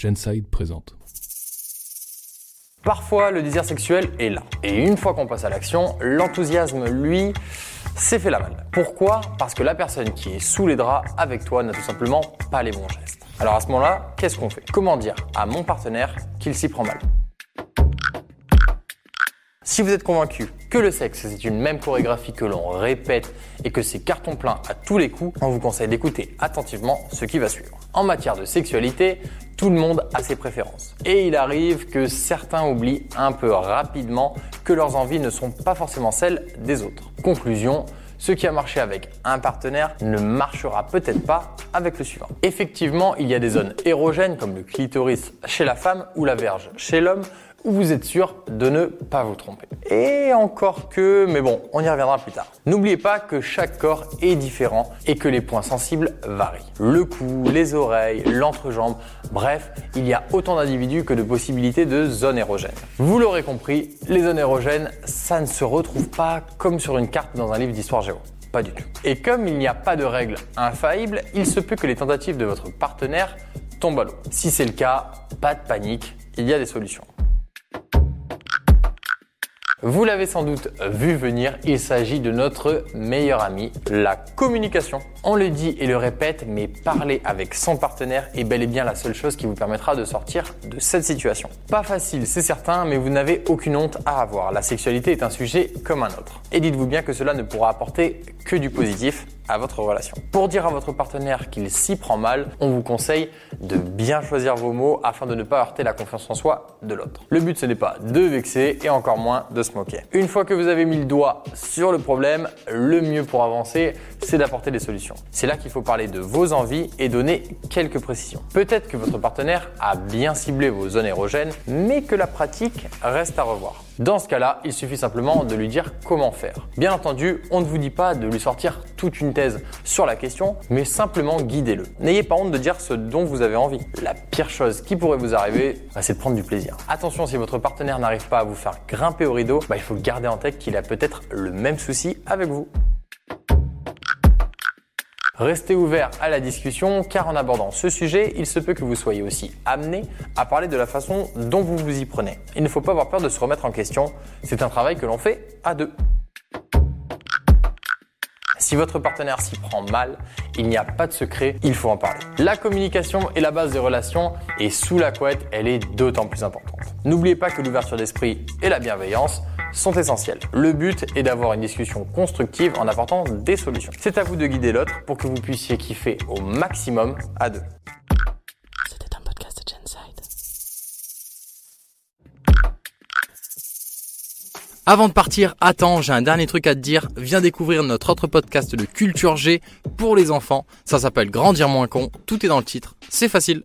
Genside présente. Parfois, le désir sexuel est là. Et une fois qu'on passe à l'action, l'enthousiasme, lui, s'est fait la malle. Pourquoi? Parce que la personne qui est sous les draps avec toi n'a tout simplement pas les bons gestes. Alors à ce moment-là, qu'est-ce qu'on fait? Comment dire à mon partenaire qu'il s'y prend mal? Si vous êtes convaincu que le sexe c'est une même chorégraphie que l'on répète et que c'est carton plein à tous les coups, on vous conseille d'écouter attentivement ce qui va suivre. En matière de sexualité, tout le monde a ses préférences. Et il arrive que certains oublient un peu rapidement que leurs envies ne sont pas forcément celles des autres. Conclusion, ce qui a marché avec un partenaire ne marchera peut-être pas avec le suivant. Effectivement, il y a des zones érogènes comme le clitoris chez la femme ou la verge chez l'homme où vous êtes sûr de ne pas vous tromper. Et encore que, mais bon, on y reviendra plus tard. N'oubliez pas que chaque corps est différent et que les points sensibles varient. Le cou, les oreilles, l'entrejambe, bref, il y a autant d'individus que de possibilités de zones érogènes. Vous l'aurez compris, les zones érogènes, ça ne se retrouve pas comme sur une carte dans un livre d'histoire géo. Pas du tout. Et comme il n'y a pas de règle infaillible, il se peut que les tentatives de votre partenaire tombent à l'eau. Si c'est le cas, pas de panique, il y a des solutions. Vous l'avez sans doute vu venir, il s'agit de notre meilleur ami, la communication. On le dit et le répète, mais parler avec son partenaire est bel et bien la seule chose qui vous permettra de sortir de cette situation. Pas facile, c'est certain, mais vous n'avez aucune honte à avoir. La sexualité est un sujet comme un autre. Et dites-vous bien que cela ne pourra apporter que du positif votre relation. Pour dire à votre partenaire qu'il s'y prend mal, on vous conseille de bien choisir vos mots afin de ne pas heurter la confiance en soi de l'autre. Le but ce n'est pas de vexer et encore moins de se moquer. Une fois que vous avez mis le doigt sur le problème, le mieux pour avancer, c'est d'apporter des solutions. C'est là qu'il faut parler de vos envies et donner quelques précisions. Peut-être que votre partenaire a bien ciblé vos zones érogènes, mais que la pratique reste à revoir. Dans ce cas-là, il suffit simplement de lui dire comment faire. Bien entendu, on ne vous dit pas de lui sortir toute une thèse sur la question, mais simplement guidez-le. N'ayez pas honte de dire ce dont vous avez envie. La pire chose qui pourrait vous arriver, bah, c'est de prendre du plaisir. Attention, si votre partenaire n'arrive pas à vous faire grimper au rideau, bah, il faut garder en tête qu'il a peut-être le même souci avec vous. Restez ouvert à la discussion car en abordant ce sujet, il se peut que vous soyez aussi amené à parler de la façon dont vous vous y prenez. Il ne faut pas avoir peur de se remettre en question, c'est un travail que l'on fait à deux. Si votre partenaire s'y prend mal, il n'y a pas de secret, il faut en parler. La communication est la base des relations et sous la couette, elle est d'autant plus importante. N'oubliez pas que l'ouverture d'esprit et la bienveillance sont essentiels. Le but est d'avoir une discussion constructive en apportant des solutions. C'est à vous de guider l'autre pour que vous puissiez kiffer au maximum à deux. C'était un podcast de Genside. Avant de partir, attends, j'ai un dernier truc à te dire. Viens découvrir notre autre podcast de Culture G pour les enfants. Ça s'appelle Grandir moins con. Tout est dans le titre. C'est facile.